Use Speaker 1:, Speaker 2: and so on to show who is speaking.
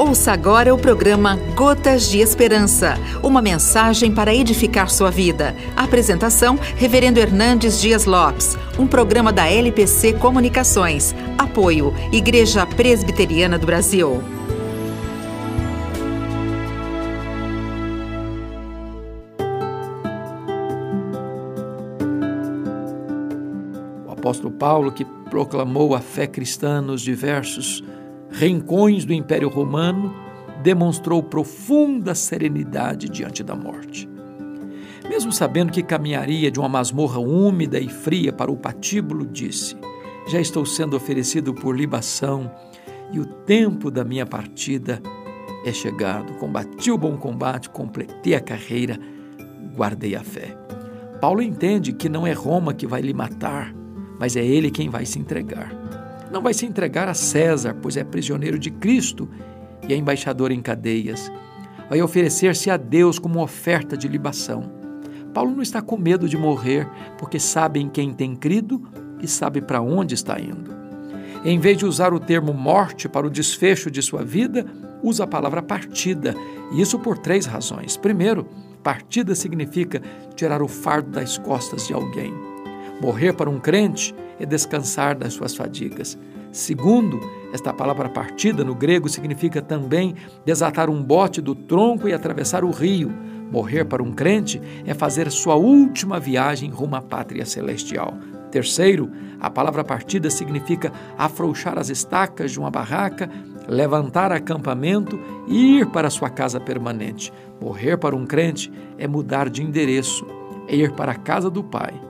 Speaker 1: Ouça agora o programa Gotas de Esperança, uma mensagem para edificar sua vida. Apresentação: Reverendo Hernandes Dias Lopes, um programa da LPC Comunicações. Apoio: Igreja Presbiteriana do Brasil.
Speaker 2: O apóstolo Paulo, que proclamou a fé cristã nos diversos rincões do Império Romano, demonstrou profunda serenidade diante da morte. Mesmo sabendo que caminharia de uma masmorra úmida e fria para o patíbulo, disse: Já estou sendo oferecido por libação e o tempo da minha partida é chegado. Combati o bom combate, completei a carreira, guardei a fé. Paulo entende que não é Roma que vai lhe matar, mas é ele quem vai se entregar não vai se entregar a César, pois é prisioneiro de Cristo e é embaixador em cadeias. Vai oferecer-se a Deus como oferta de libação. Paulo não está com medo de morrer, porque sabe em quem tem crido e sabe para onde está indo. Em vez de usar o termo morte para o desfecho de sua vida, usa a palavra partida, e isso por três razões. Primeiro, partida significa tirar o fardo das costas de alguém. Morrer para um crente é descansar das suas fadigas. Segundo, esta palavra partida no grego significa também desatar um bote do tronco e atravessar o rio. Morrer para um crente é fazer sua última viagem rumo à pátria celestial. Terceiro, a palavra partida significa afrouxar as estacas de uma barraca, levantar acampamento e ir para sua casa permanente. Morrer para um crente é mudar de endereço, é ir para a casa do Pai.